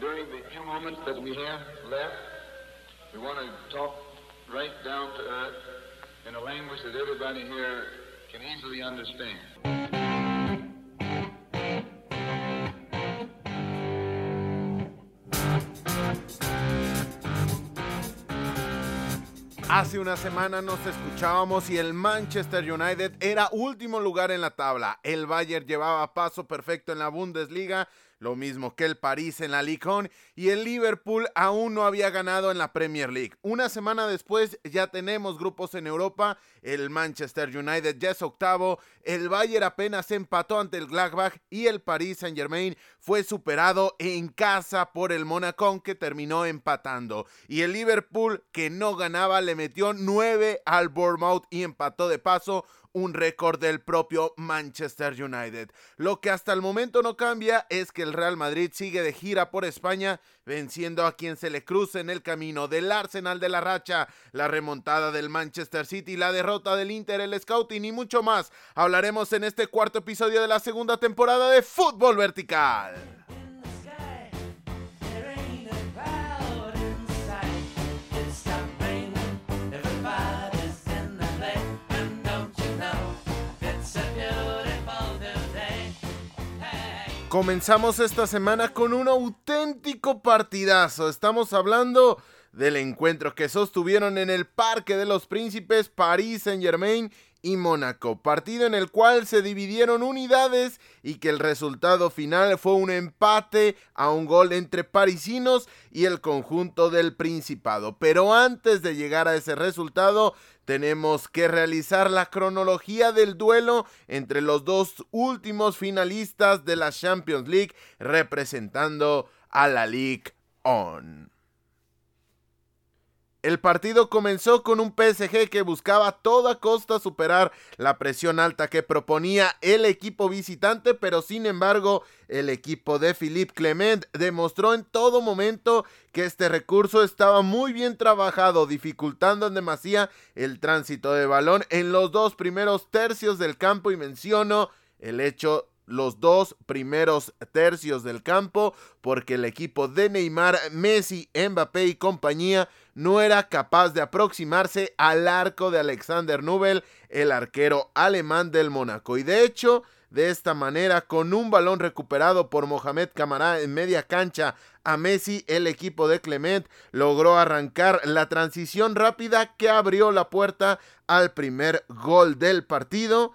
during the few moments that we have left, we want to talk right down to earth in a language that everybody here can easily understand. Hace una semana nos escuchábamos y el Manchester United era último lugar en la tabla. El Bayern llevaba paso perfecto en la Bundesliga lo mismo que el París en la Ligue 1 y el Liverpool aún no había ganado en la Premier League. Una semana después ya tenemos grupos en Europa, el Manchester United ya es octavo, el Bayern apenas empató ante el Gladbach y el Paris Saint-Germain fue superado en casa por el Monaco que terminó empatando. Y el Liverpool que no ganaba le metió 9 al Bournemouth y empató de paso un récord del propio Manchester United. Lo que hasta el momento no cambia es que el Real Madrid sigue de gira por España, venciendo a quien se le cruce en el camino del Arsenal de la Racha, la remontada del Manchester City, la derrota del Inter, el Scouting y mucho más. Hablaremos en este cuarto episodio de la segunda temporada de Fútbol Vertical. Comenzamos esta semana con un auténtico partidazo. Estamos hablando del encuentro que sostuvieron en el Parque de los Príncipes París Saint Germain y Mónaco, partido en el cual se dividieron unidades y que el resultado final fue un empate a un gol entre parisinos y el conjunto del Principado. Pero antes de llegar a ese resultado, tenemos que realizar la cronología del duelo entre los dos últimos finalistas de la Champions League representando a la League On. El partido comenzó con un PSG que buscaba a toda costa superar la presión alta que proponía el equipo visitante, pero sin embargo el equipo de Philippe Clement demostró en todo momento que este recurso estaba muy bien trabajado, dificultando en demasía el tránsito de balón en los dos primeros tercios del campo. Y menciono el hecho los dos primeros tercios del campo porque el equipo de Neymar, Messi, Mbappé y compañía no era capaz de aproximarse al arco de Alexander Nubel, el arquero alemán del Mónaco. Y de hecho, de esta manera, con un balón recuperado por Mohamed Camará en media cancha a Messi, el equipo de Clement logró arrancar la transición rápida que abrió la puerta al primer gol del partido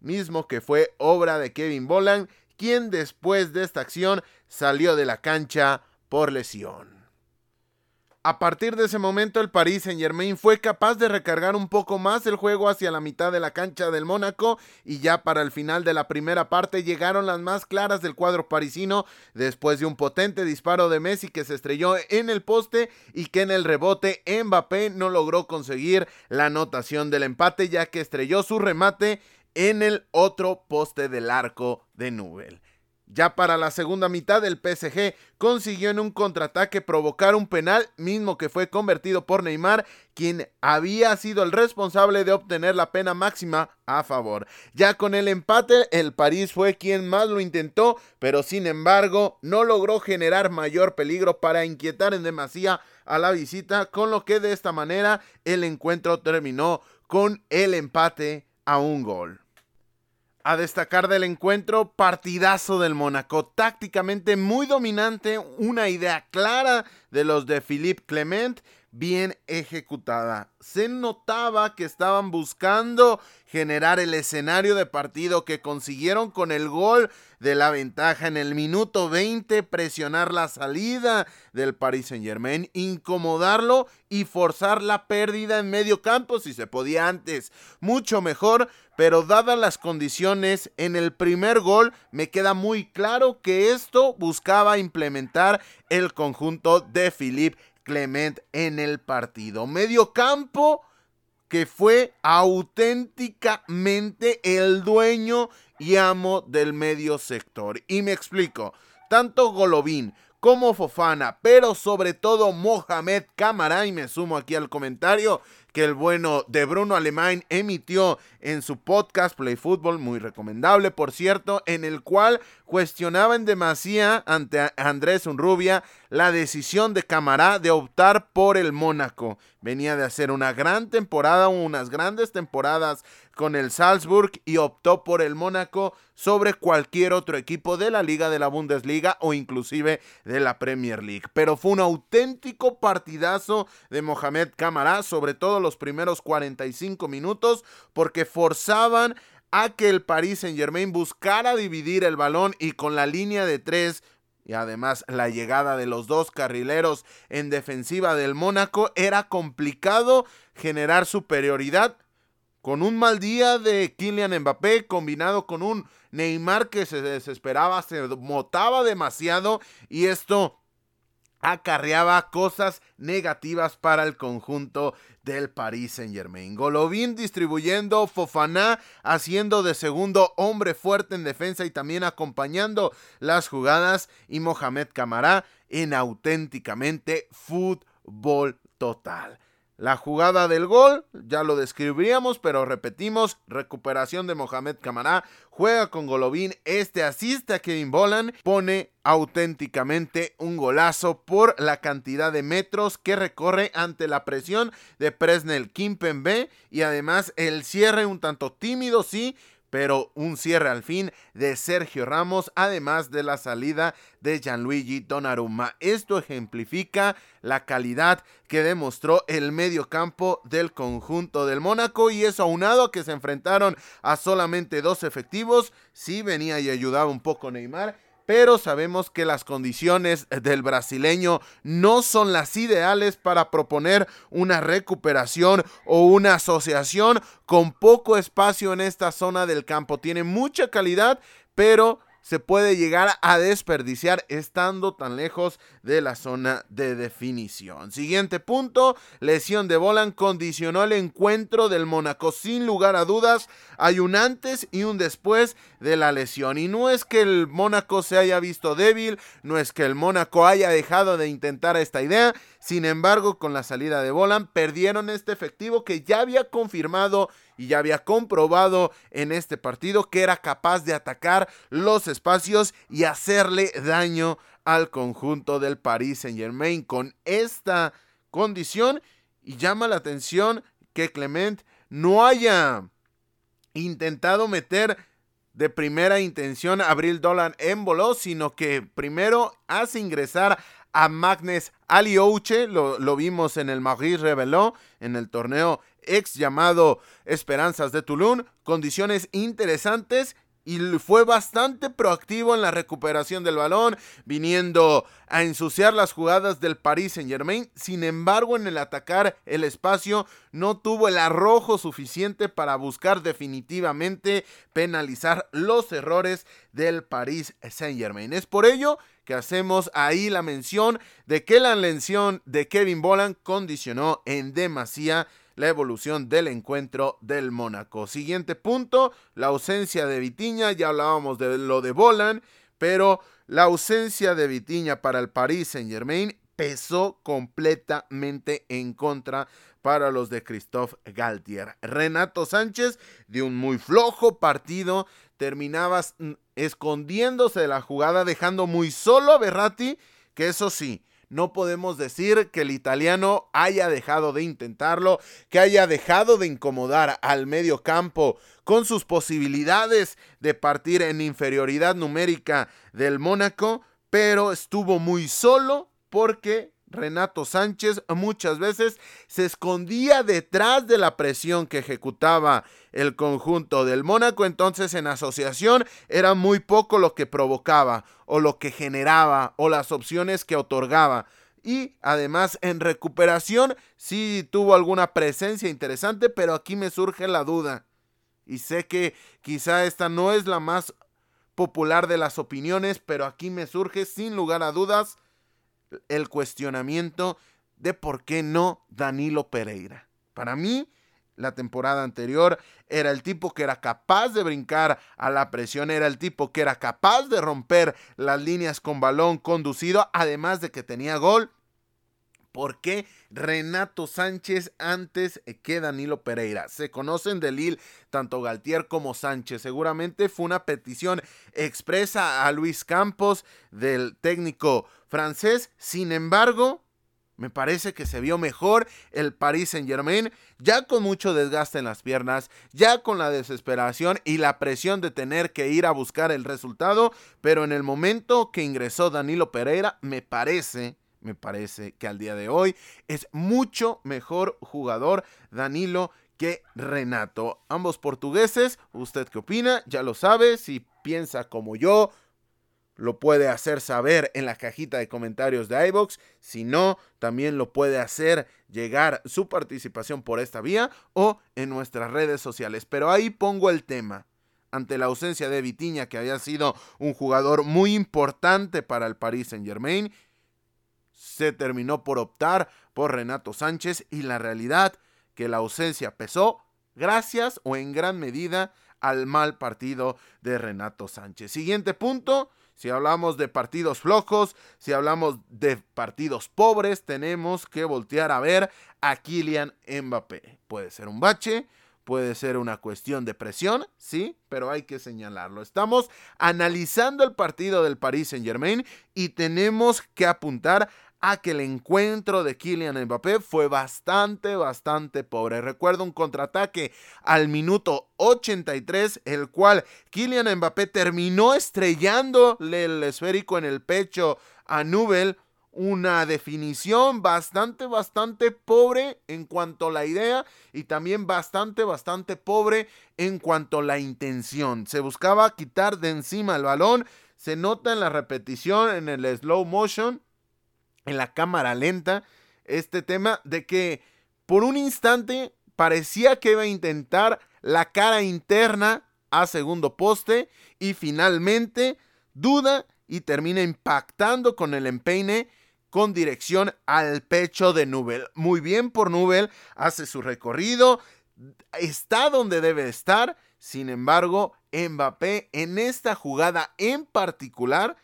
mismo que fue obra de Kevin Boland, quien después de esta acción salió de la cancha por lesión. A partir de ese momento el Paris Saint Germain fue capaz de recargar un poco más el juego hacia la mitad de la cancha del Mónaco y ya para el final de la primera parte llegaron las más claras del cuadro parisino después de un potente disparo de Messi que se estrelló en el poste y que en el rebote Mbappé no logró conseguir la anotación del empate ya que estrelló su remate en el otro poste del arco de Nubel. Ya para la segunda mitad el PSG consiguió en un contraataque provocar un penal mismo que fue convertido por Neymar, quien había sido el responsable de obtener la pena máxima a favor. Ya con el empate el París fue quien más lo intentó, pero sin embargo no logró generar mayor peligro para inquietar en demasía a la visita, con lo que de esta manera el encuentro terminó con el empate a un gol. A destacar del encuentro, partidazo del Mónaco, tácticamente muy dominante, una idea clara de los de Philippe Clement, bien ejecutada. Se notaba que estaban buscando generar el escenario de partido que consiguieron con el gol de la ventaja en el minuto 20, presionar la salida del Paris Saint Germain, incomodarlo y forzar la pérdida en medio campo si se podía antes. Mucho mejor, pero dadas las condiciones en el primer gol, me queda muy claro que esto buscaba implementar el conjunto de Philippe Clement en el partido. Medio campo que fue auténticamente el dueño y amo del medio sector. Y me explico, tanto Golovin como Fofana, pero sobre todo Mohamed Camara, y me sumo aquí al comentario, que el bueno de Bruno Alemán emitió en su podcast Play Football, muy recomendable por cierto, en el cual cuestionaba en demasía ante Andrés Unrubia la decisión de Camará de optar por el Mónaco. Venía de hacer una gran temporada, unas grandes temporadas con el Salzburg y optó por el Mónaco sobre cualquier otro equipo de la liga de la Bundesliga o inclusive de la Premier League. Pero fue un auténtico partidazo de Mohamed Camará, sobre todo los primeros 45 minutos, porque forzaban a que el Paris Saint Germain buscara dividir el balón y con la línea de tres y además la llegada de los dos carrileros en defensiva del Mónaco era complicado generar superioridad con un mal día de Kylian Mbappé combinado con un Neymar que se desesperaba, se motaba demasiado y esto acarreaba cosas negativas para el conjunto del Paris Saint Germain. Golovin distribuyendo, Fofana haciendo de segundo hombre fuerte en defensa y también acompañando las jugadas y Mohamed Camará en auténticamente fútbol total. La jugada del gol, ya lo describiríamos, pero repetimos, recuperación de Mohamed Camará, juega con Golovin, este asiste a Kevin Bolan, pone auténticamente un golazo por la cantidad de metros que recorre ante la presión de Presnel Kimpembe y además el cierre un tanto tímido, sí, pero un cierre al fin de Sergio Ramos, además de la salida de Gianluigi Donnarumma. Esto ejemplifica la calidad que demostró el medio campo del conjunto del Mónaco y eso aunado a que se enfrentaron a solamente dos efectivos, sí venía y ayudaba un poco Neymar pero sabemos que las condiciones del brasileño no son las ideales para proponer una recuperación o una asociación con poco espacio en esta zona del campo. Tiene mucha calidad, pero se puede llegar a desperdiciar estando tan lejos de la zona de definición. Siguiente punto, lesión de Bolan condicionó el encuentro del Mónaco. Sin lugar a dudas, hay un antes y un después de la lesión. Y no es que el Mónaco se haya visto débil, no es que el Mónaco haya dejado de intentar esta idea. Sin embargo, con la salida de Bolan, perdieron este efectivo que ya había confirmado y ya había comprobado en este partido que era capaz de atacar los espacios y hacerle daño al conjunto del Paris Saint Germain con esta condición y llama la atención que Clement no haya intentado meter de primera intención a Abril Dolan en voló, sino que primero hace ingresar a Magnes Aliouche, lo, lo vimos en el Maurice Reveló, en el torneo ex llamado Esperanzas de Toulon, condiciones interesantes y fue bastante proactivo en la recuperación del balón, viniendo a ensuciar las jugadas del Paris Saint Germain. Sin embargo, en el atacar el espacio no tuvo el arrojo suficiente para buscar definitivamente penalizar los errores del Paris Saint Germain. Es por ello que hacemos ahí la mención de que la lesión de Kevin Bolan condicionó en demasía la evolución del encuentro del Mónaco. Siguiente punto, la ausencia de Vitiña, ya hablábamos de lo de Bolan, pero la ausencia de Vitiña para el Paris Saint Germain pesó completamente en contra para los de Christophe Galtier. Renato Sánchez de un muy flojo partido terminaba escondiéndose de la jugada dejando muy solo a Berratti que eso sí no podemos decir que el italiano haya dejado de intentarlo, que haya dejado de incomodar al medio campo con sus posibilidades de partir en inferioridad numérica del Mónaco, pero estuvo muy solo porque Renato Sánchez muchas veces se escondía detrás de la presión que ejecutaba el conjunto del Mónaco, entonces en asociación era muy poco lo que provocaba o lo que generaba o las opciones que otorgaba. Y además en recuperación sí tuvo alguna presencia interesante, pero aquí me surge la duda. Y sé que quizá esta no es la más popular de las opiniones, pero aquí me surge sin lugar a dudas el cuestionamiento de por qué no Danilo Pereira. Para mí, la temporada anterior era el tipo que era capaz de brincar a la presión, era el tipo que era capaz de romper las líneas con balón conducido, además de que tenía gol. ¿Por qué Renato Sánchez antes que Danilo Pereira? Se conocen de Lille tanto Galtier como Sánchez. Seguramente fue una petición expresa a Luis Campos del técnico francés. Sin embargo, me parece que se vio mejor el Paris Saint Germain, ya con mucho desgaste en las piernas, ya con la desesperación y la presión de tener que ir a buscar el resultado, pero en el momento que ingresó Danilo Pereira, me parece me parece que al día de hoy es mucho mejor jugador Danilo que Renato. Ambos portugueses, ¿usted qué opina? Ya lo sabe, si piensa como yo, lo puede hacer saber en la cajita de comentarios de iBox. Si no, también lo puede hacer llegar su participación por esta vía o en nuestras redes sociales. Pero ahí pongo el tema. Ante la ausencia de Vitiña, que había sido un jugador muy importante para el Paris Saint Germain, se terminó por optar por Renato Sánchez y la realidad que la ausencia pesó gracias o en gran medida al mal partido de Renato Sánchez. Siguiente punto, si hablamos de partidos flojos, si hablamos de partidos pobres, tenemos que voltear a ver a Kylian Mbappé. Puede ser un bache, puede ser una cuestión de presión, sí, pero hay que señalarlo. Estamos analizando el partido del Paris Saint-Germain y tenemos que apuntar a que el encuentro de Kylian Mbappé fue bastante, bastante pobre. Recuerdo un contraataque al minuto 83, el cual Kylian Mbappé terminó estrellándole el esférico en el pecho a Nubel. Una definición bastante, bastante pobre en cuanto a la idea y también bastante, bastante pobre en cuanto a la intención. Se buscaba quitar de encima el balón. Se nota en la repetición, en el slow motion, en la cámara lenta este tema de que por un instante parecía que iba a intentar la cara interna a segundo poste y finalmente duda y termina impactando con el empeine con dirección al pecho de Nubel. Muy bien por Nubel, hace su recorrido, está donde debe estar, sin embargo, Mbappé en esta jugada en particular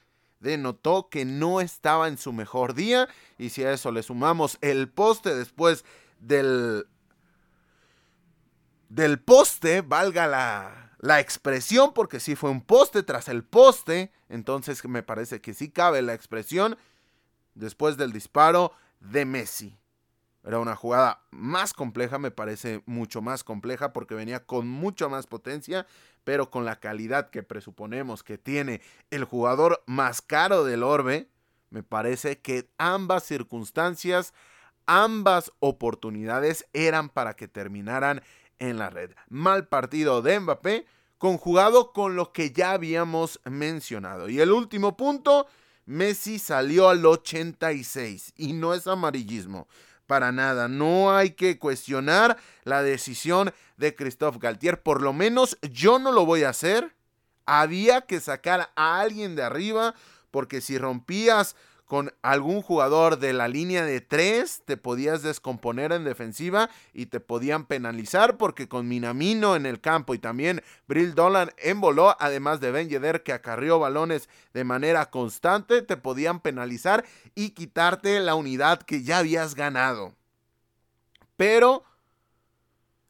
denotó que no estaba en su mejor día. Y si a eso le sumamos el poste después del, del poste, valga la, la expresión, porque sí fue un poste tras el poste, entonces me parece que sí cabe la expresión después del disparo de Messi. Era una jugada más compleja, me parece mucho más compleja porque venía con mucha más potencia, pero con la calidad que presuponemos que tiene el jugador más caro del Orbe, me parece que ambas circunstancias, ambas oportunidades eran para que terminaran en la red. Mal partido de Mbappé, conjugado con lo que ya habíamos mencionado. Y el último punto, Messi salió al 86 y no es amarillismo para nada. No hay que cuestionar la decisión de Christophe Galtier. Por lo menos yo no lo voy a hacer. Había que sacar a alguien de arriba porque si rompías con algún jugador de la línea de tres, te podías descomponer en defensiva y te podían penalizar porque con Minamino en el campo y también Brill Dolan voló, además de Ben Yedder que acarrió balones de manera constante, te podían penalizar y quitarte la unidad que ya habías ganado. Pero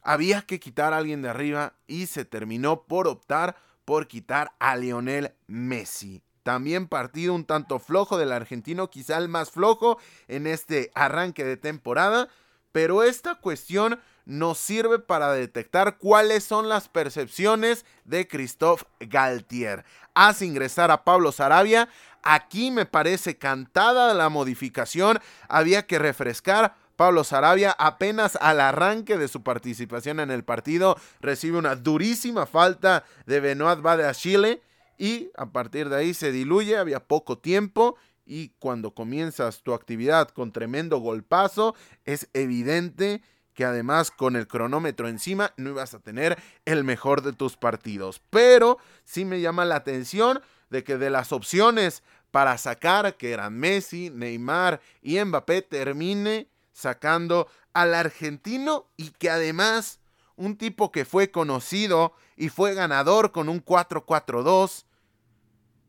había que quitar a alguien de arriba y se terminó por optar por quitar a Lionel Messi. También partido un tanto flojo del argentino, quizá el más flojo en este arranque de temporada. Pero esta cuestión nos sirve para detectar cuáles son las percepciones de Christophe Galtier. Hace ingresar a Pablo Sarabia. Aquí me parece cantada la modificación. Había que refrescar. Pablo Sarabia apenas al arranque de su participación en el partido recibe una durísima falta de Benoit Chile y a partir de ahí se diluye, había poco tiempo y cuando comienzas tu actividad con tremendo golpazo es evidente que además con el cronómetro encima no ibas a tener el mejor de tus partidos. Pero sí me llama la atención de que de las opciones para sacar, que eran Messi, Neymar y Mbappé, termine sacando al argentino y que además un tipo que fue conocido y fue ganador con un 4-4-2,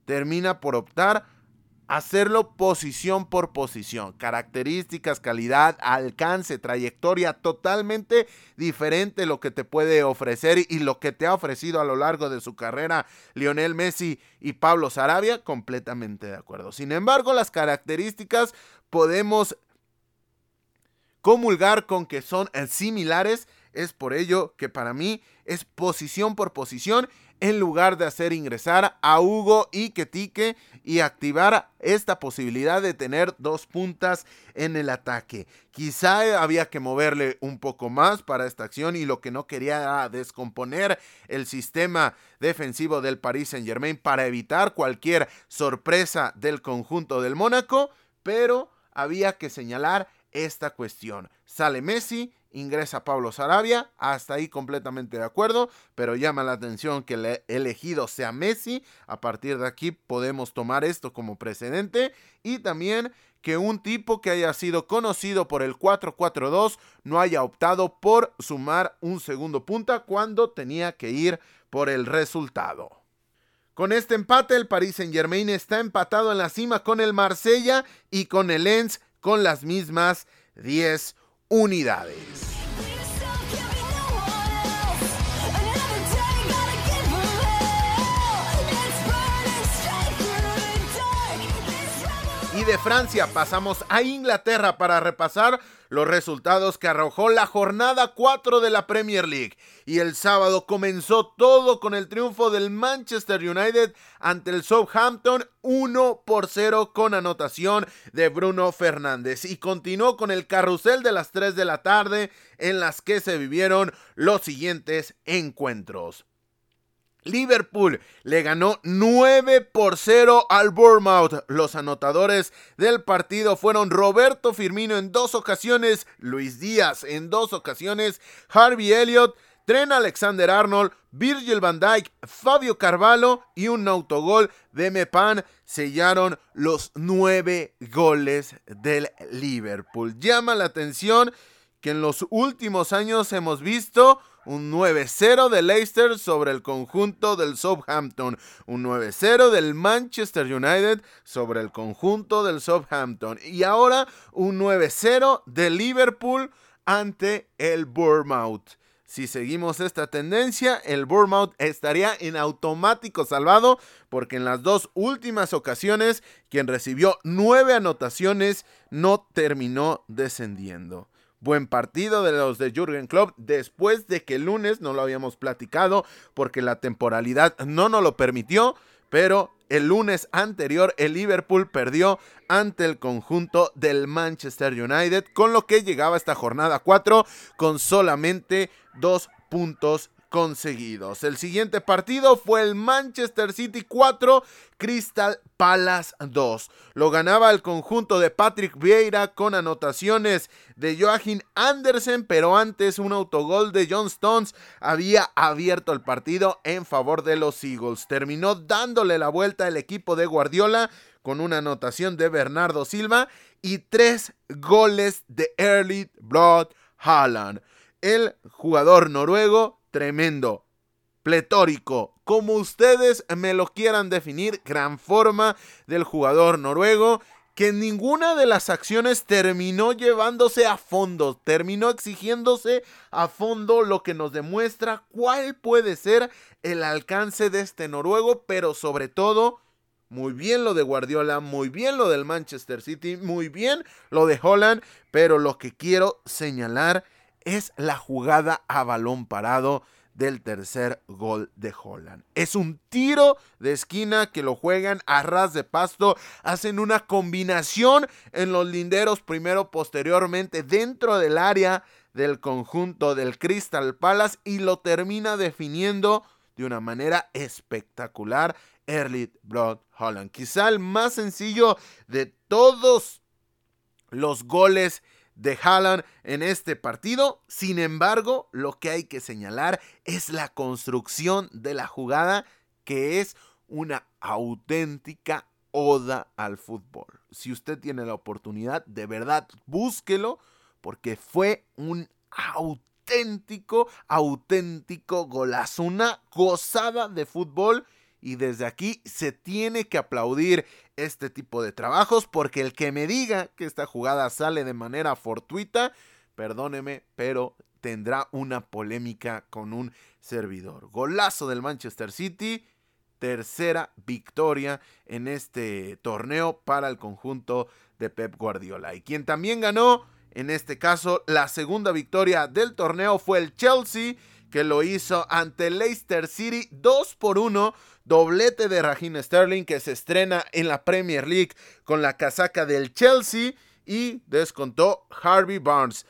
termina por optar hacerlo posición por posición. Características, calidad, alcance, trayectoria, totalmente diferente lo que te puede ofrecer y lo que te ha ofrecido a lo largo de su carrera Lionel Messi y Pablo Sarabia, completamente de acuerdo. Sin embargo, las características podemos comulgar con que son similares. Es por ello que para mí es posición por posición en lugar de hacer ingresar a Hugo y Ketique y activar esta posibilidad de tener dos puntas en el ataque. Quizá había que moverle un poco más para esta acción y lo que no quería era descomponer el sistema defensivo del Paris Saint Germain para evitar cualquier sorpresa del conjunto del Mónaco, pero había que señalar esta cuestión. Sale Messi, ingresa Pablo Sarabia, hasta ahí completamente de acuerdo, pero llama la atención que el elegido sea Messi, a partir de aquí podemos tomar esto como precedente y también que un tipo que haya sido conocido por el 4-4-2 no haya optado por sumar un segundo punta cuando tenía que ir por el resultado. Con este empate, el Paris Saint Germain está empatado en la cima con el Marsella y con el Lens con las mismas 10 unidades. Y de Francia pasamos a Inglaterra para repasar los resultados que arrojó la jornada 4 de la Premier League. Y el sábado comenzó todo con el triunfo del Manchester United ante el Southampton 1 por 0 con anotación de Bruno Fernández. Y continuó con el carrusel de las 3 de la tarde en las que se vivieron los siguientes encuentros. Liverpool le ganó 9 por 0 al Bournemouth. Los anotadores del partido fueron Roberto Firmino en dos ocasiones, Luis Díaz en dos ocasiones, Harvey Elliott, Tren Alexander Arnold, Virgil van Dijk, Fabio Carvalho y un autogol de Mepan sellaron los nueve goles del Liverpool. Llama la atención que en los últimos años hemos visto un 9-0 de Leicester sobre el conjunto del Southampton, un 9-0 del Manchester United sobre el conjunto del Southampton y ahora un 9-0 de Liverpool ante el Bournemouth. Si seguimos esta tendencia, el Bournemouth estaría en automático salvado porque en las dos últimas ocasiones quien recibió nueve anotaciones no terminó descendiendo. Buen partido de los de Jürgen Klopp después de que el lunes no lo habíamos platicado porque la temporalidad no nos lo permitió, pero el lunes anterior el Liverpool perdió ante el conjunto del Manchester United, con lo que llegaba esta jornada 4 con solamente dos puntos conseguidos. El siguiente partido fue el Manchester City 4, Crystal Palace 2. Lo ganaba el conjunto de Patrick Vieira con anotaciones de Joachim Andersen, pero antes un autogol de John Stones había abierto el partido en favor de los Eagles. Terminó dándole la vuelta el equipo de Guardiola con una anotación de Bernardo Silva y tres goles de Early Blood Haaland. El jugador noruego tremendo, pletórico, como ustedes me lo quieran definir, gran forma del jugador noruego que ninguna de las acciones terminó llevándose a fondo, terminó exigiéndose a fondo, lo que nos demuestra cuál puede ser el alcance de este noruego, pero sobre todo, muy bien lo de Guardiola, muy bien lo del Manchester City, muy bien lo de Holland, pero lo que quiero señalar la jugada a balón parado del tercer gol de Holland. Es un tiro de esquina que lo juegan a ras de pasto, hacen una combinación en los linderos primero, posteriormente dentro del área del conjunto del Crystal Palace y lo termina definiendo de una manera espectacular Early Blood Holland. Quizá el más sencillo de todos los goles de Haaland en este partido. Sin embargo, lo que hay que señalar es la construcción de la jugada que es una auténtica oda al fútbol. Si usted tiene la oportunidad, de verdad, búsquelo porque fue un auténtico, auténtico golazo, una gozada de fútbol y desde aquí se tiene que aplaudir este tipo de trabajos, porque el que me diga que esta jugada sale de manera fortuita, perdóneme, pero tendrá una polémica con un servidor. Golazo del Manchester City, tercera victoria en este torneo para el conjunto de Pep Guardiola. Y quien también ganó, en este caso, la segunda victoria del torneo fue el Chelsea, que lo hizo ante Leicester City 2 por 1. Doblete de Raheem Sterling que se estrena en la Premier League con la casaca del Chelsea y descontó Harvey Barnes.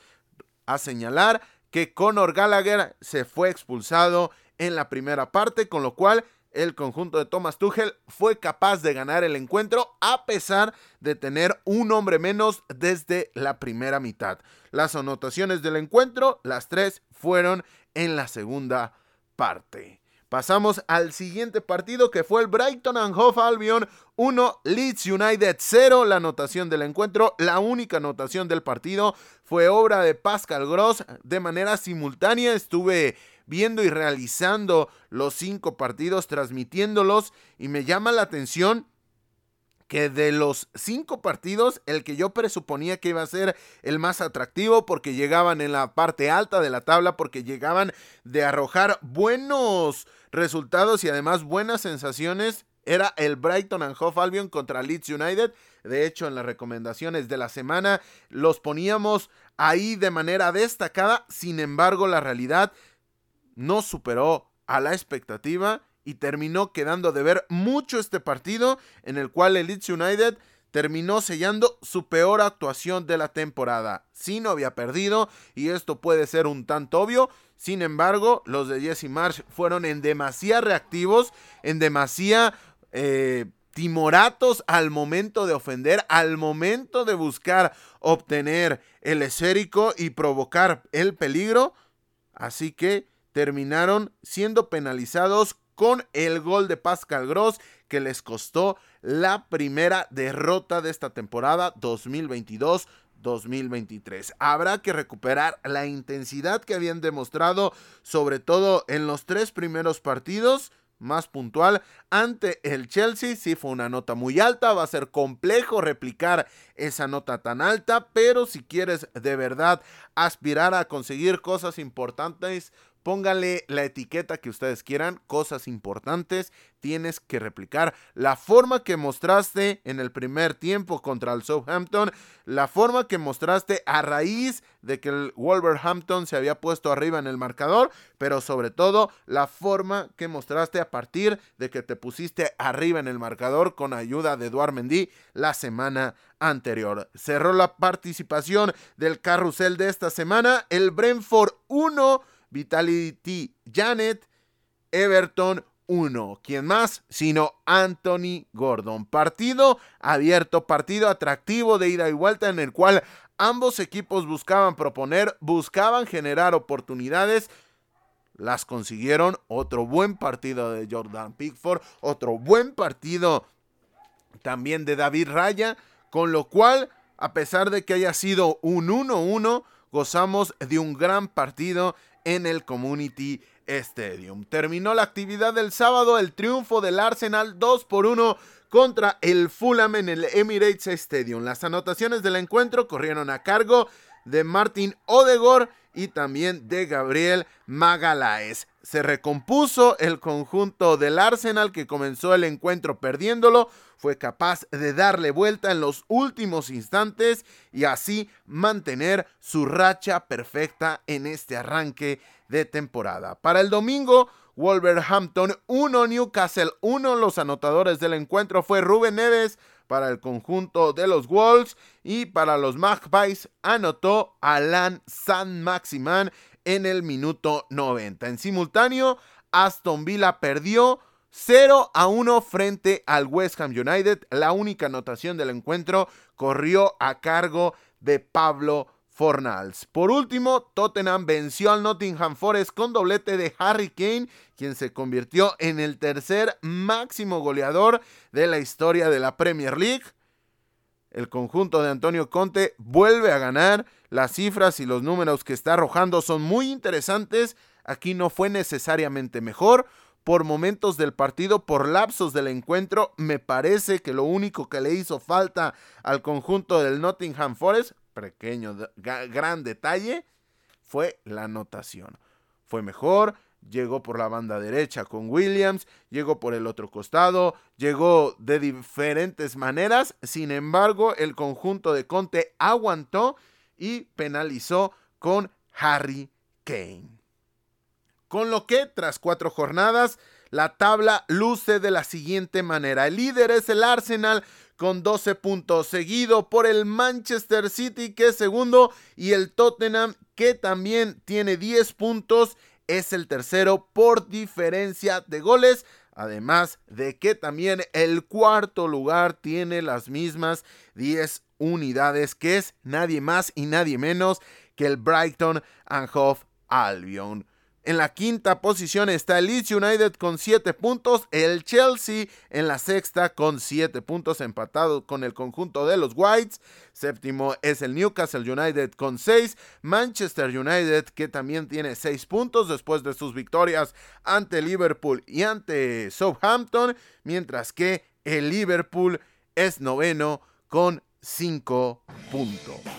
A señalar que Conor Gallagher se fue expulsado en la primera parte, con lo cual el conjunto de Thomas Tuchel fue capaz de ganar el encuentro a pesar de tener un hombre menos desde la primera mitad. Las anotaciones del encuentro, las tres, fueron en la segunda parte. Pasamos al siguiente partido que fue el Brighton and Hove Albion 1, Leeds United 0. La anotación del encuentro, la única anotación del partido fue obra de Pascal Gross de manera simultánea. Estuve viendo y realizando los cinco partidos, transmitiéndolos y me llama la atención que de los cinco partidos, el que yo presuponía que iba a ser el más atractivo porque llegaban en la parte alta de la tabla, porque llegaban de arrojar buenos resultados y además buenas sensaciones, era el Brighton and Hove Albion contra Leeds United. De hecho, en las recomendaciones de la semana los poníamos ahí de manera destacada. Sin embargo, la realidad no superó a la expectativa y terminó quedando de ver mucho este partido en el cual el Leeds United terminó sellando su peor actuación de la temporada. Sí no había perdido y esto puede ser un tanto obvio. Sin embargo, los de Jesse Marsh fueron en demasía reactivos, en demasía eh, timoratos al momento de ofender, al momento de buscar obtener el esférico y provocar el peligro. Así que terminaron siendo penalizados con el gol de Pascal Gross que les costó la primera derrota de esta temporada 2022-2023. Habrá que recuperar la intensidad que habían demostrado, sobre todo en los tres primeros partidos. Más puntual ante el Chelsea, sí fue una nota muy alta, va a ser complejo replicar esa nota tan alta, pero si quieres de verdad aspirar a conseguir cosas importantes, Póngale la etiqueta que ustedes quieran, cosas importantes, tienes que replicar la forma que mostraste en el primer tiempo contra el Southampton, la forma que mostraste a raíz de que el Wolverhampton se había puesto arriba en el marcador, pero sobre todo la forma que mostraste a partir de que te pusiste arriba en el marcador con ayuda de Eduard Mendy la semana anterior. Cerró la participación del carrusel de esta semana el Brentford 1 Vitality Janet, Everton 1. ¿Quién más? Sino Anthony Gordon. Partido abierto, partido atractivo de ida y vuelta en el cual ambos equipos buscaban proponer, buscaban generar oportunidades. Las consiguieron. Otro buen partido de Jordan Pickford. Otro buen partido también de David Raya. Con lo cual, a pesar de que haya sido un 1-1, gozamos de un gran partido en el Community Stadium. Terminó la actividad del sábado, el triunfo del Arsenal 2 por 1 contra el Fulham en el Emirates Stadium. Las anotaciones del encuentro corrieron a cargo de Martin Odegor y también de Gabriel Magalaes. Se recompuso el conjunto del Arsenal que comenzó el encuentro perdiéndolo, fue capaz de darle vuelta en los últimos instantes y así mantener su racha perfecta en este arranque de temporada. Para el domingo, Wolverhampton 1, Newcastle 1, los anotadores del encuentro fue Rubén Neves para el conjunto de los Wolves y para los Magpies anotó Alan San Maximan en el minuto 90. En simultáneo, Aston Villa perdió 0 a 1 frente al West Ham United. La única anotación del encuentro corrió a cargo de Pablo Por último, Tottenham venció al Nottingham Forest con doblete de Harry Kane, quien se convirtió en el tercer máximo goleador de la historia de la Premier League. El conjunto de Antonio Conte vuelve a ganar. Las cifras y los números que está arrojando son muy interesantes. Aquí no fue necesariamente mejor por momentos del partido, por lapsos del encuentro. Me parece que lo único que le hizo falta al conjunto del Nottingham Forest, pequeño, gran detalle, fue la anotación. Fue mejor, llegó por la banda derecha con Williams, llegó por el otro costado, llegó de diferentes maneras, sin embargo el conjunto de Conte aguantó y penalizó con Harry Kane. Con lo que, tras cuatro jornadas, la tabla luce de la siguiente manera. El líder es el Arsenal con 12 puntos, seguido por el Manchester City que es segundo y el Tottenham que también tiene 10 puntos es el tercero por diferencia de goles. Además de que también el cuarto lugar tiene las mismas 10 unidades, que es nadie más y nadie menos que el Brighton and Hove Albion. En la quinta posición está el Leeds United con 7 puntos. El Chelsea en la sexta con 7 puntos empatado con el conjunto de los Whites. Séptimo es el Newcastle United con 6. Manchester United que también tiene 6 puntos después de sus victorias ante Liverpool y ante Southampton. Mientras que el Liverpool es noveno con 5 puntos.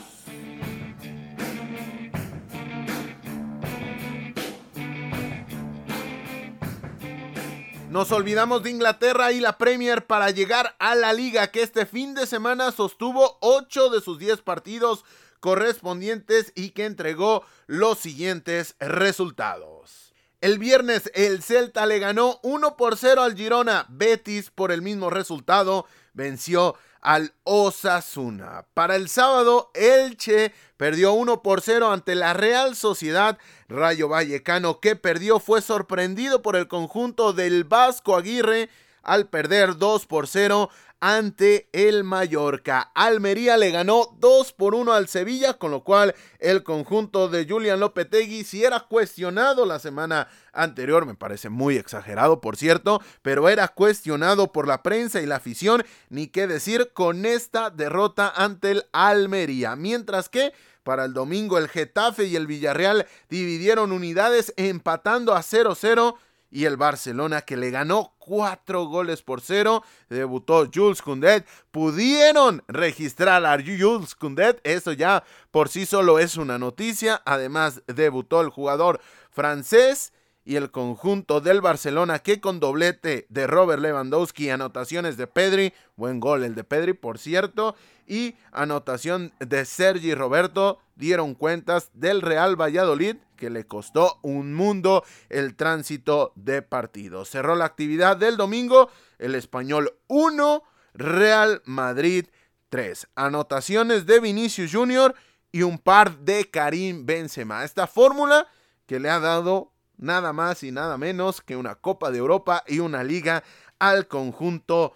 Nos olvidamos de Inglaterra y la Premier para llegar a la liga que este fin de semana sostuvo 8 de sus 10 partidos correspondientes y que entregó los siguientes resultados. El viernes el Celta le ganó 1 por 0 al Girona, Betis por el mismo resultado venció al Osasuna. Para el sábado, Elche perdió 1 por 0 ante la Real Sociedad. Rayo Vallecano, que perdió, fue sorprendido por el conjunto del Vasco Aguirre al perder 2 por 0 ante el Mallorca. Almería le ganó 2 por 1 al Sevilla, con lo cual el conjunto de Julian Lopetegui si era cuestionado la semana anterior, me parece muy exagerado por cierto, pero era cuestionado por la prensa y la afición, ni qué decir con esta derrota ante el Almería, mientras que para el domingo el Getafe y el Villarreal dividieron unidades empatando a 0-0 y el Barcelona que le ganó cuatro goles por cero. Debutó Jules Koundé. Pudieron registrar a Jules Koundé. Eso ya por sí solo es una noticia. Además debutó el jugador francés y el conjunto del Barcelona que con doblete de Robert Lewandowski anotaciones de Pedri, buen gol el de Pedri por cierto, y anotación de Sergi Roberto dieron cuentas del Real Valladolid que le costó un mundo el tránsito de partido. Cerró la actividad del domingo el español 1, Real Madrid 3. Anotaciones de Vinicius Jr. y un par de Karim Benzema. Esta fórmula que le ha dado nada más y nada menos que una Copa de Europa y una liga al conjunto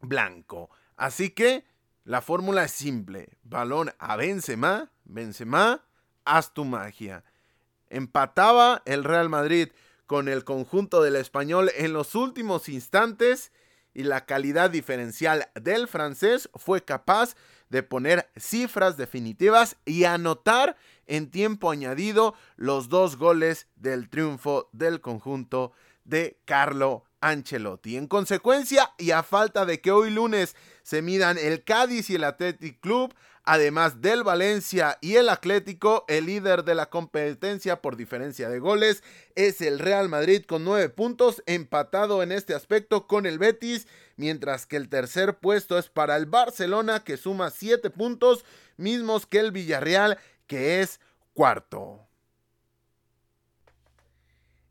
blanco. Así que la fórmula es simple. Balón a Benzema, Benzema, haz tu magia. Empataba el Real Madrid con el conjunto del español en los últimos instantes y la calidad diferencial del francés fue capaz de poner cifras definitivas y anotar en tiempo añadido los dos goles del triunfo del conjunto de Carlo Ancelotti. En consecuencia, y a falta de que hoy lunes se midan el Cádiz y el Athletic Club, además del Valencia y el Atlético, el líder de la competencia por diferencia de goles es el Real Madrid con nueve puntos, empatado en este aspecto con el Betis, mientras que el tercer puesto es para el Barcelona que suma siete puntos, mismos que el Villarreal que es cuarto.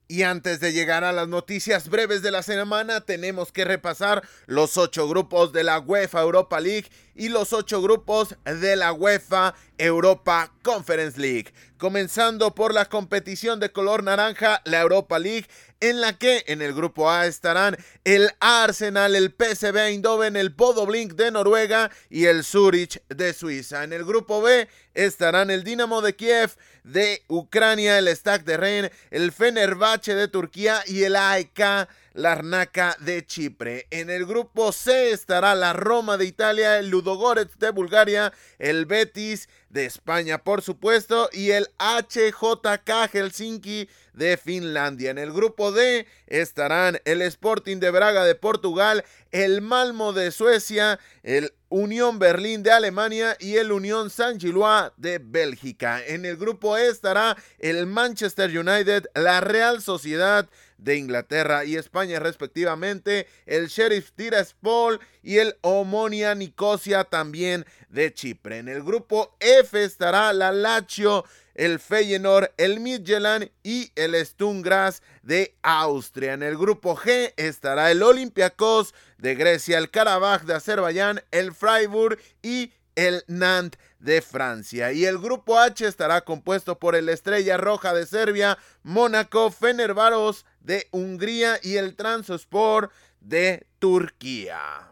Y antes de llegar a las noticias breves de la semana, tenemos que repasar los ocho grupos de la UEFA Europa League y los ocho grupos de la UEFA Europa Conference League. Comenzando por la competición de color naranja, la Europa League, en la que en el grupo A estarán el Arsenal, el PSV Eindhoven, el Bodo de Noruega y el Zurich de Suiza. En el grupo B estarán el Dinamo de Kiev de Ucrania, el Stack de Rennes, el Fenerbahce de Turquía y el AEK Larnaca de Chipre. En el grupo C estará la Roma de Italia, el Ludogorets de Bulgaria, el Betis de España, por supuesto, y el HJK Helsinki de Finlandia. En el grupo D estarán el Sporting de Braga de Portugal, el Malmo de Suecia, el Unión Berlín de Alemania y el Unión San Gilois de Bélgica. En el grupo E estará el Manchester United, la Real Sociedad de Inglaterra y España respectivamente, el Sheriff Tiraspol y el Omonia Nicosia también de Chipre. En el grupo F estará la Lazio, el Feyenoord, el Midtjylland y el Stungras de Austria. En el grupo G estará el Olympiacos de Grecia, el Karabaj de Azerbaiyán, el Freiburg y el Nantes de Francia. Y el grupo H estará compuesto por el Estrella Roja de Serbia, Mónaco, Fenerbaros de Hungría y el Transport de Turquía.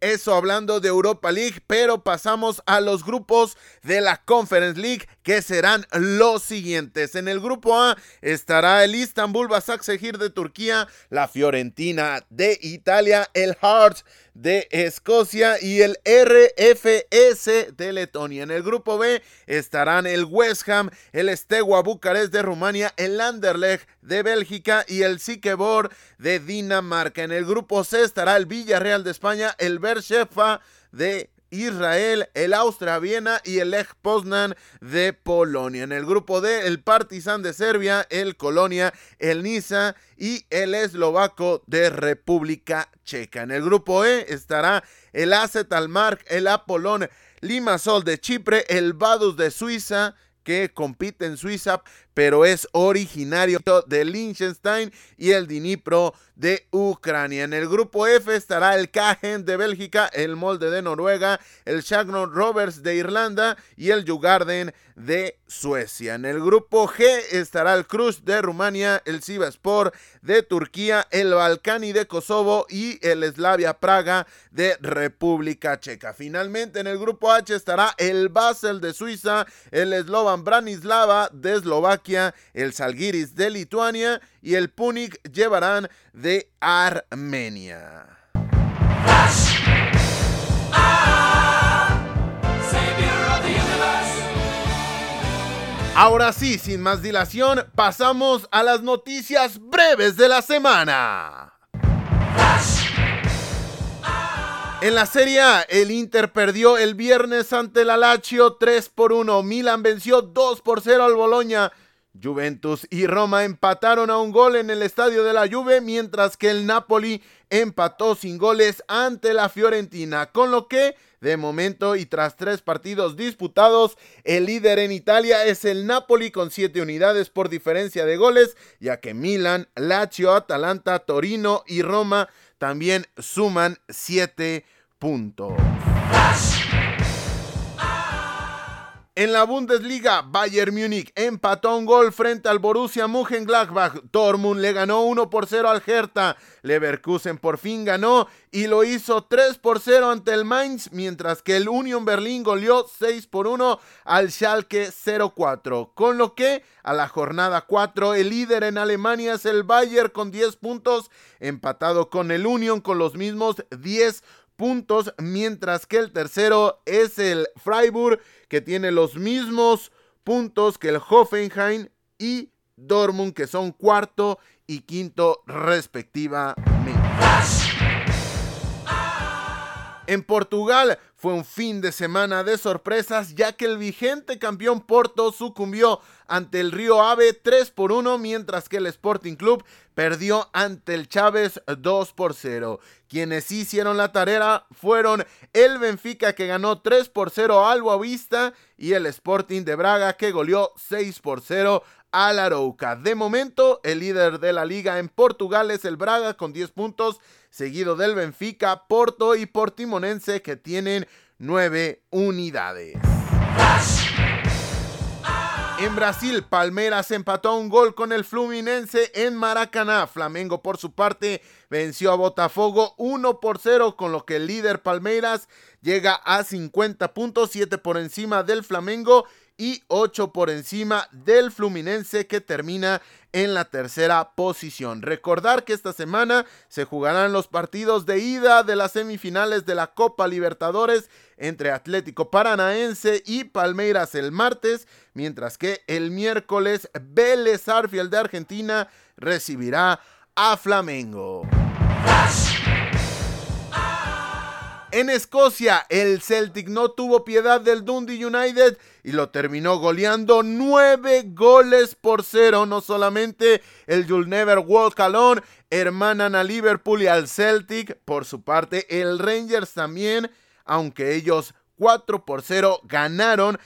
Eso hablando de Europa League, pero pasamos a los grupos de la Conference League que serán los siguientes. En el grupo A estará el Istanbul Basaksehir de Turquía, la Fiorentina de Italia, el Hearts de Escocia y el RFS de Letonia. En el grupo B estarán el West Ham, el Steaua Bucarest de Rumania, el Anderlecht de Bélgica y el Sikebor de Dinamarca. En el grupo C estará el Villarreal de España, el Bershefa de Israel, el Austria Viena y el Lech Poznan de Polonia. En el grupo D, el Partizan de Serbia, el Colonia, el Niza y el Eslovaco de República Checa. En el grupo E estará el Almark, el Apolón Limassol de Chipre, el Vadus de Suiza, que compite en Suiza, pero es originario de Liechtenstein y el Dnipro de Ucrania. En el grupo F estará el Cajen de Bélgica, el Molde de Noruega, el Shagnon Rovers de Irlanda y el Jugarden de Suecia. En el grupo G estará el Cruz de Rumania, el Sivaspor de Turquía, el Balcani de Kosovo y el Slavia Praga de República Checa. Finalmente en el grupo H estará el Basel de Suiza, el Slovan Branislava de Eslovaquia, el Salgiris de Lituania y el Punik llevarán de Armenia. Ahora sí, sin más dilación, pasamos a las noticias breves de la semana. En la Serie A, el Inter perdió el viernes ante el Lazio 3 por 1. Milan venció 2 por 0 al Boloña. Juventus y Roma empataron a un gol en el estadio de la Juve, mientras que el Napoli empató sin goles ante la Fiorentina, con lo que de momento y tras tres partidos disputados, el líder en Italia es el Napoli con siete unidades por diferencia de goles, ya que Milan, Lazio, Atalanta, Torino y Roma también suman siete puntos. En la Bundesliga, Bayern Múnich empató un gol frente al Borussia Mönchengladbach. Dortmund le ganó 1 por 0 al Hertha. Leverkusen por fin ganó y lo hizo 3 por 0 ante el Mainz, mientras que el Union Berlin goleó 6 por 1 al Schalke 04. Con lo que a la jornada 4 el líder en Alemania es el Bayern con 10 puntos, empatado con el Union con los mismos 10 puntos puntos, mientras que el tercero es el Freiburg, que tiene los mismos puntos que el Hoffenheim y Dortmund, que son cuarto y quinto respectivamente. En Portugal fue un fin de semana de sorpresas ya que el vigente campeón Porto sucumbió ante el Río Ave 3 por 1 mientras que el Sporting Club perdió ante el Chávez 2 por 0. Quienes hicieron la tarea fueron el Benfica que ganó 3 por 0 al Boavista y el Sporting de Braga que goleó 6 por 0 al Arouca. De momento, el líder de la liga en Portugal es el Braga con 10 puntos seguido del Benfica, Porto y Portimonense que tienen 9 unidades. En Brasil, Palmeiras empató un gol con el Fluminense en Maracaná. Flamengo, por su parte, venció a Botafogo 1 por 0, con lo que el líder Palmeiras llega a 50 puntos, 7 por encima del Flamengo y 8 por encima del Fluminense que termina en la tercera posición. Recordar que esta semana se jugarán los partidos de ida de las semifinales de la Copa Libertadores entre Atlético Paranaense y Palmeiras el martes, mientras que el miércoles Vélez Arfiel de Argentina recibirá a Flamengo. En Escocia, el Celtic no tuvo piedad del Dundee United y lo terminó goleando 9 goles por cero. No solamente el You'll Never Walk Alone hermanan a Liverpool y al Celtic. Por su parte, el Rangers también, aunque ellos 4 por 0 ganaron,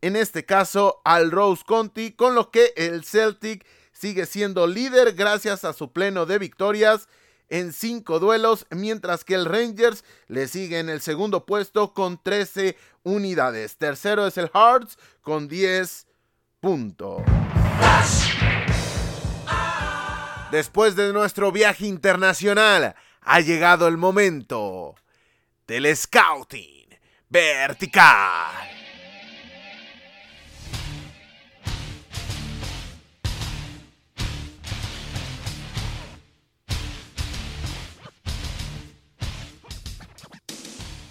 en este caso al Rose County, con lo que el Celtic sigue siendo líder gracias a su pleno de victorias en 5 duelos, mientras que el Rangers le sigue en el segundo puesto con 13 unidades. Tercero es el Hearts con 10 puntos. Después de nuestro viaje internacional, ha llegado el momento del Scouting Vertical.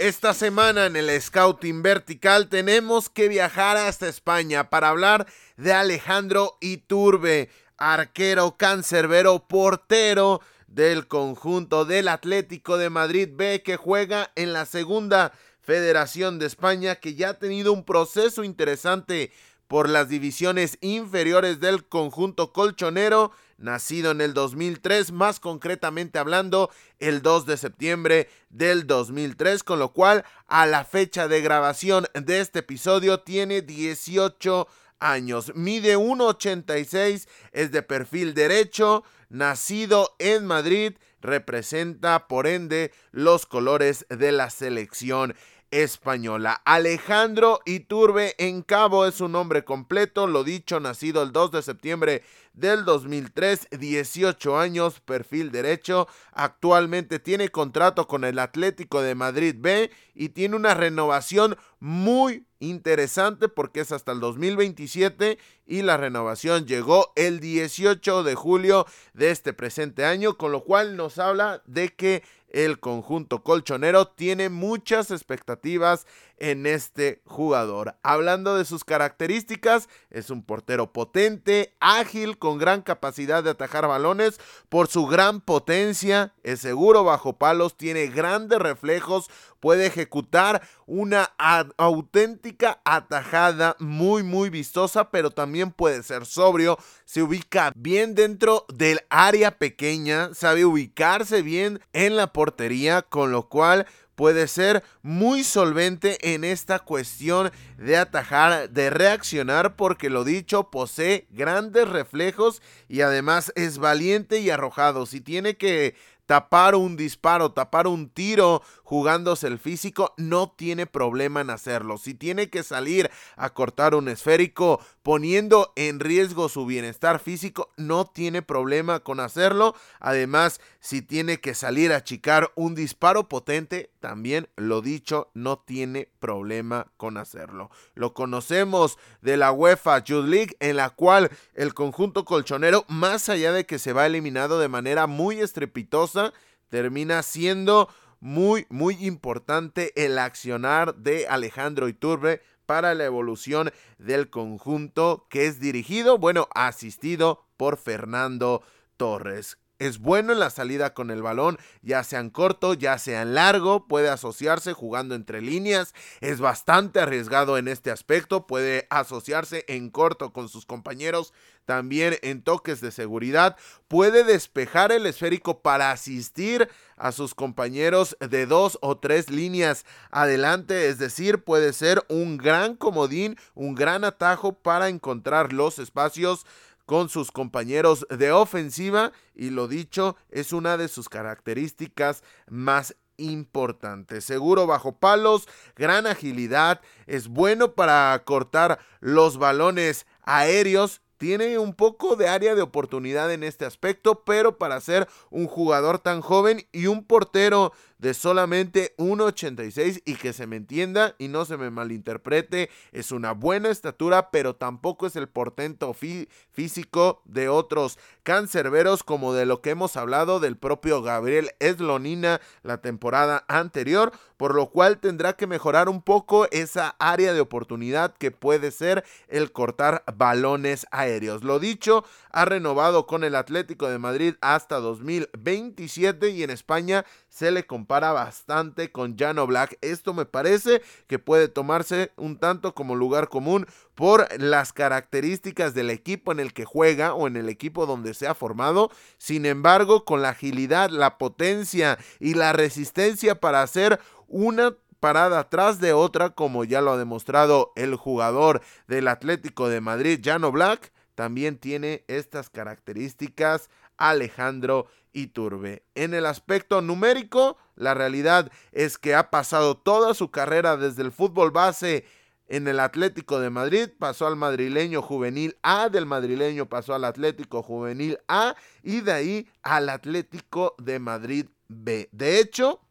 Esta semana en el Scouting Vertical tenemos que viajar hasta España para hablar de Alejandro Iturbe, arquero cancerbero, portero del conjunto del Atlético de Madrid B que juega en la segunda Federación de España que ya ha tenido un proceso interesante por las divisiones inferiores del conjunto colchonero nacido en el 2003, más concretamente hablando el 2 de septiembre del 2003, con lo cual a la fecha de grabación de este episodio tiene 18 años. Mide 1,86, es de perfil derecho, nacido en Madrid, representa por ende los colores de la selección española. Alejandro Iturbe en Cabo es su nombre completo, lo dicho, nacido el 2 de septiembre del 2003, 18 años, perfil derecho. Actualmente tiene contrato con el Atlético de Madrid B y tiene una renovación muy interesante porque es hasta el 2027 y la renovación llegó el 18 de julio de este presente año, con lo cual nos habla de que el conjunto colchonero tiene muchas expectativas en este jugador. Hablando de sus características, es un portero potente, ágil, con gran capacidad de atajar balones, por su gran potencia, es seguro bajo palos, tiene grandes reflejos, puede ejecutar una auténtica atajada muy muy vistosa, pero también puede ser sobrio, se ubica bien dentro del área pequeña, sabe ubicarse bien en la portería, con lo cual puede ser muy solvente en esta cuestión de atajar, de reaccionar, porque lo dicho, posee grandes reflejos y además es valiente y arrojado. Si tiene que tapar un disparo, tapar un tiro jugándose el físico, no tiene problema en hacerlo. Si tiene que salir a cortar un esférico poniendo en riesgo su bienestar físico, no tiene problema con hacerlo. Además, si tiene que salir a achicar un disparo potente, también lo dicho, no tiene problema con hacerlo. Lo conocemos de la UEFA Youth League, en la cual el conjunto colchonero, más allá de que se va eliminado de manera muy estrepitosa, termina siendo muy, muy importante el accionar de Alejandro Iturbe para la evolución del conjunto que es dirigido, bueno, asistido por Fernando Torres es bueno en la salida con el balón, ya sea en corto, ya sea en largo, puede asociarse jugando entre líneas, es bastante arriesgado en este aspecto, puede asociarse en corto con sus compañeros, también en toques de seguridad, puede despejar el esférico para asistir a sus compañeros de dos o tres líneas adelante, es decir, puede ser un gran comodín, un gran atajo para encontrar los espacios con sus compañeros de ofensiva y lo dicho es una de sus características más importantes. Seguro bajo palos, gran agilidad, es bueno para cortar los balones aéreos tiene un poco de área de oportunidad en este aspecto, pero para ser un jugador tan joven y un portero de solamente 1,86 y que se me entienda y no se me malinterprete, es una buena estatura, pero tampoco es el portento físico de otros cancerberos como de lo que hemos hablado del propio Gabriel Eslonina la temporada anterior, por lo cual tendrá que mejorar un poco esa área de oportunidad que puede ser el cortar balones aéreos. Lo dicho, ha renovado con el Atlético de Madrid hasta 2027 y en España se le compara bastante con Jano Black. Esto me parece que puede tomarse un tanto como lugar común por las características del equipo en el que juega o en el equipo donde se ha formado. Sin embargo, con la agilidad, la potencia y la resistencia para hacer una parada tras de otra, como ya lo ha demostrado el jugador del Atlético de Madrid, Jano Black, también tiene estas características Alejandro Iturbe. En el aspecto numérico, la realidad es que ha pasado toda su carrera desde el fútbol base en el Atlético de Madrid, pasó al madrileño juvenil A, del madrileño pasó al Atlético juvenil A y de ahí al Atlético de Madrid B. De hecho,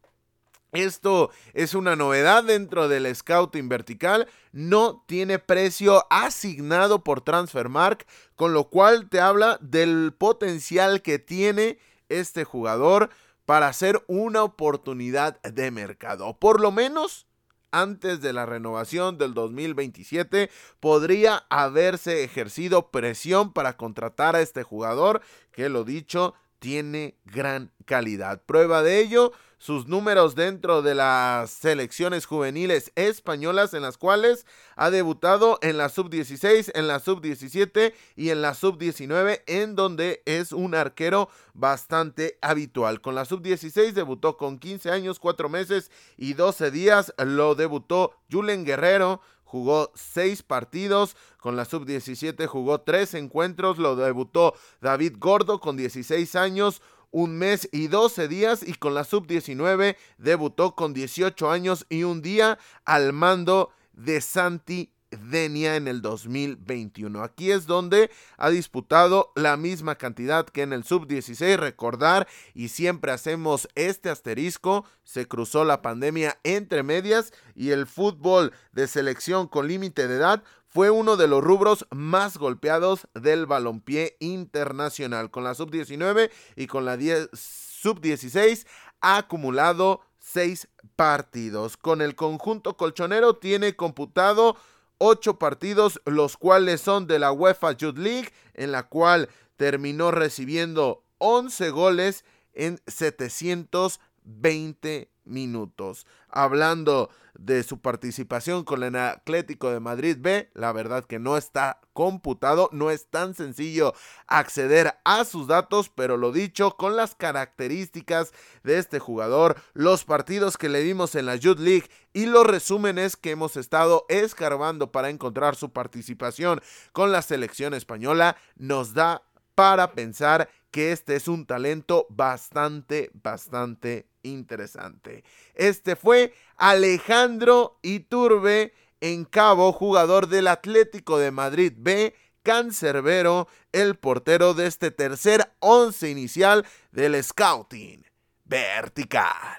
esto es una novedad dentro del scouting vertical. No tiene precio asignado por Transfermark, con lo cual te habla del potencial que tiene este jugador para hacer una oportunidad de mercado. Por lo menos antes de la renovación del 2027 podría haberse ejercido presión para contratar a este jugador que lo dicho tiene gran calidad. Prueba de ello sus números dentro de las selecciones juveniles españolas en las cuales ha debutado en la sub-16, en la sub-17 y en la sub-19 en donde es un arquero bastante habitual. Con la sub-16 debutó con 15 años, 4 meses y 12 días. Lo debutó Julen Guerrero jugó 6 partidos, con la sub-17 jugó 3 encuentros, lo debutó David Gordo con 16 años, un mes y 12 días y con la sub-19 debutó con 18 años y un día al mando de Santi Denia en el 2021. Aquí es donde ha disputado la misma cantidad que en el sub-16. Recordar, y siempre hacemos este asterisco, se cruzó la pandemia entre medias y el fútbol de selección con límite de edad fue uno de los rubros más golpeados del balompié internacional. Con la sub-19 y con la sub-16 ha acumulado seis partidos. Con el conjunto colchonero tiene computado ocho partidos, los cuales son de la UEFA Youth League, en la cual terminó recibiendo 11 goles en 720 minutos. Hablando de su participación con el Atlético de Madrid B, la verdad que no está computado, no es tan sencillo acceder a sus datos, pero lo dicho, con las características de este jugador, los partidos que le dimos en la Youth League y los resúmenes que hemos estado escarbando para encontrar su participación con la selección española, nos da para pensar que este es un talento bastante, bastante interesante. Este fue Alejandro Iturbe en Cabo, jugador del Atlético de Madrid B, cancerbero, el portero de este tercer once inicial del Scouting Vertical.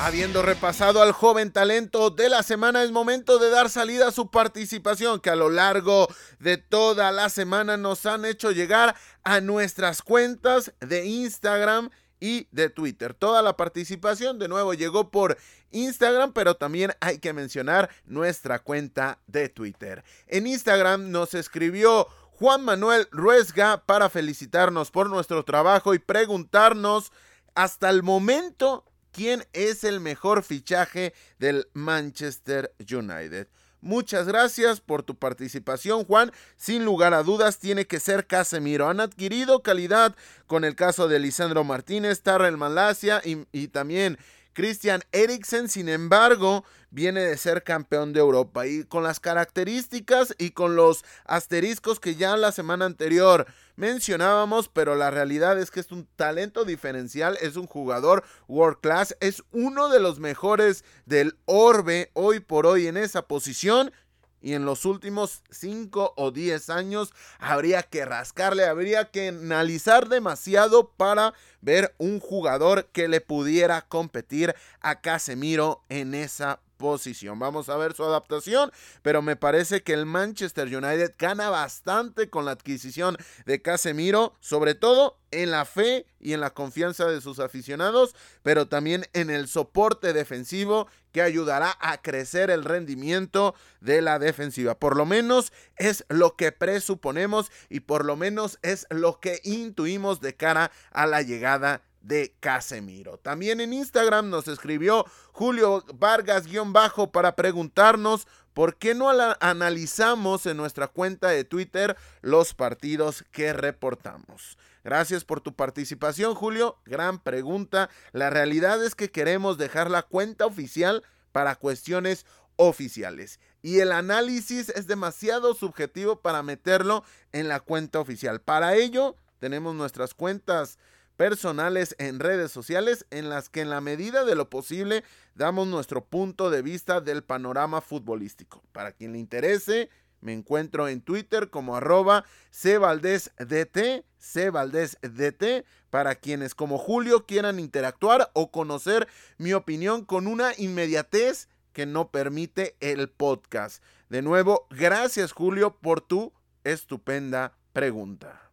Habiendo repasado al joven talento de la semana, es momento de dar salida a su participación que a lo largo de toda la semana nos han hecho llegar a nuestras cuentas de Instagram y de Twitter. Toda la participación de nuevo llegó por Instagram, pero también hay que mencionar nuestra cuenta de Twitter. En Instagram nos escribió Juan Manuel Ruesga para felicitarnos por nuestro trabajo y preguntarnos hasta el momento quién es el mejor fichaje del Manchester United. Muchas gracias por tu participación, Juan. Sin lugar a dudas, tiene que ser Casemiro. Han adquirido calidad con el caso de Lisandro Martínez, Tarrel Malasia y, y también Christian Eriksen, sin embargo, viene de ser campeón de Europa. Y con las características y con los asteriscos que ya la semana anterior mencionábamos, pero la realidad es que es un talento diferencial, es un jugador world class, es uno de los mejores del orbe hoy por hoy en esa posición y en los últimos 5 o 10 años habría que rascarle, habría que analizar demasiado para ver un jugador que le pudiera competir a Casemiro en esa posición. Vamos a ver su adaptación, pero me parece que el Manchester United gana bastante con la adquisición de Casemiro, sobre todo en la fe y en la confianza de sus aficionados, pero también en el soporte defensivo que ayudará a crecer el rendimiento de la defensiva. Por lo menos es lo que presuponemos y por lo menos es lo que intuimos de cara a la llegada de Casemiro. También en Instagram nos escribió Julio Vargas-bajo para preguntarnos por qué no analizamos en nuestra cuenta de Twitter los partidos que reportamos. Gracias por tu participación, Julio. Gran pregunta. La realidad es que queremos dejar la cuenta oficial para cuestiones oficiales. Y el análisis es demasiado subjetivo para meterlo en la cuenta oficial. Para ello, tenemos nuestras cuentas personales en redes sociales en las que en la medida de lo posible damos nuestro punto de vista del panorama futbolístico. Para quien le interese, me encuentro en Twitter como arroba cvaldesdt, cvaldesdt, para quienes como Julio quieran interactuar o conocer mi opinión con una inmediatez que no permite el podcast. De nuevo, gracias Julio por tu estupenda pregunta.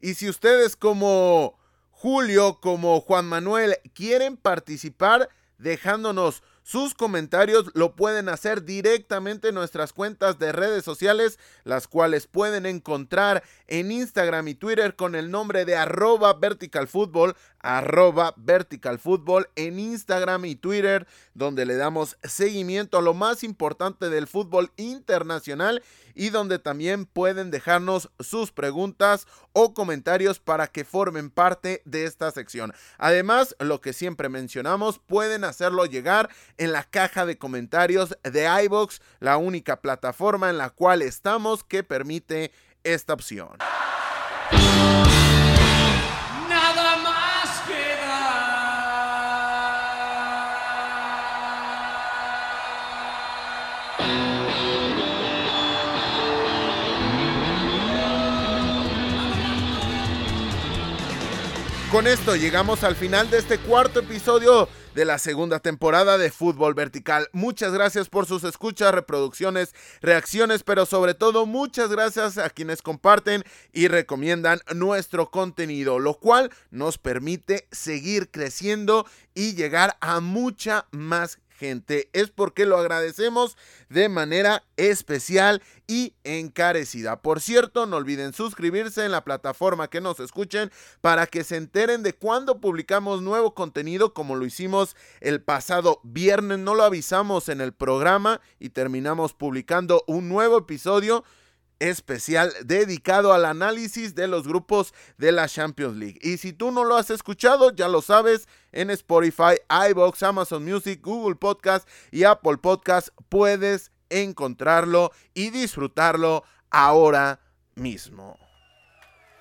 Y si ustedes como Julio, como Juan Manuel, quieren participar dejándonos sus comentarios lo pueden hacer directamente en nuestras cuentas de redes sociales, las cuales pueden encontrar en Instagram y Twitter con el nombre de arroba verticalfutbol, arroba verticalfutbol en Instagram y Twitter, donde le damos seguimiento a lo más importante del fútbol internacional y donde también pueden dejarnos sus preguntas o comentarios para que formen parte de esta sección. Además, lo que siempre mencionamos, pueden hacerlo llegar en la caja de comentarios de iBox, la única plataforma en la cual estamos que permite esta opción. Con esto llegamos al final de este cuarto episodio de la segunda temporada de Fútbol Vertical. Muchas gracias por sus escuchas, reproducciones, reacciones, pero sobre todo muchas gracias a quienes comparten y recomiendan nuestro contenido, lo cual nos permite seguir creciendo y llegar a mucha más gente. Es porque lo agradecemos de manera especial y encarecida. Por cierto, no olviden suscribirse en la plataforma que nos escuchen para que se enteren de cuando publicamos nuevo contenido como lo hicimos el pasado viernes. No lo avisamos en el programa y terminamos publicando un nuevo episodio especial dedicado al análisis de los grupos de la Champions League. Y si tú no lo has escuchado, ya lo sabes, en Spotify, iBox, Amazon Music, Google Podcast y Apple Podcast puedes encontrarlo y disfrutarlo ahora mismo.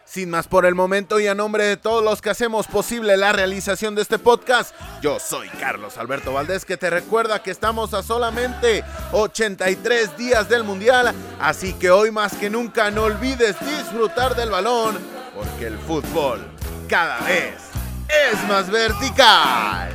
Sin más por el momento y a nombre de todos los que hacemos posible la realización de este podcast, yo soy Carlos Alberto Valdés que te recuerda que estamos a solamente 83 días del Mundial, así que hoy más que nunca no olvides disfrutar del balón, porque el fútbol cada vez es más vertical.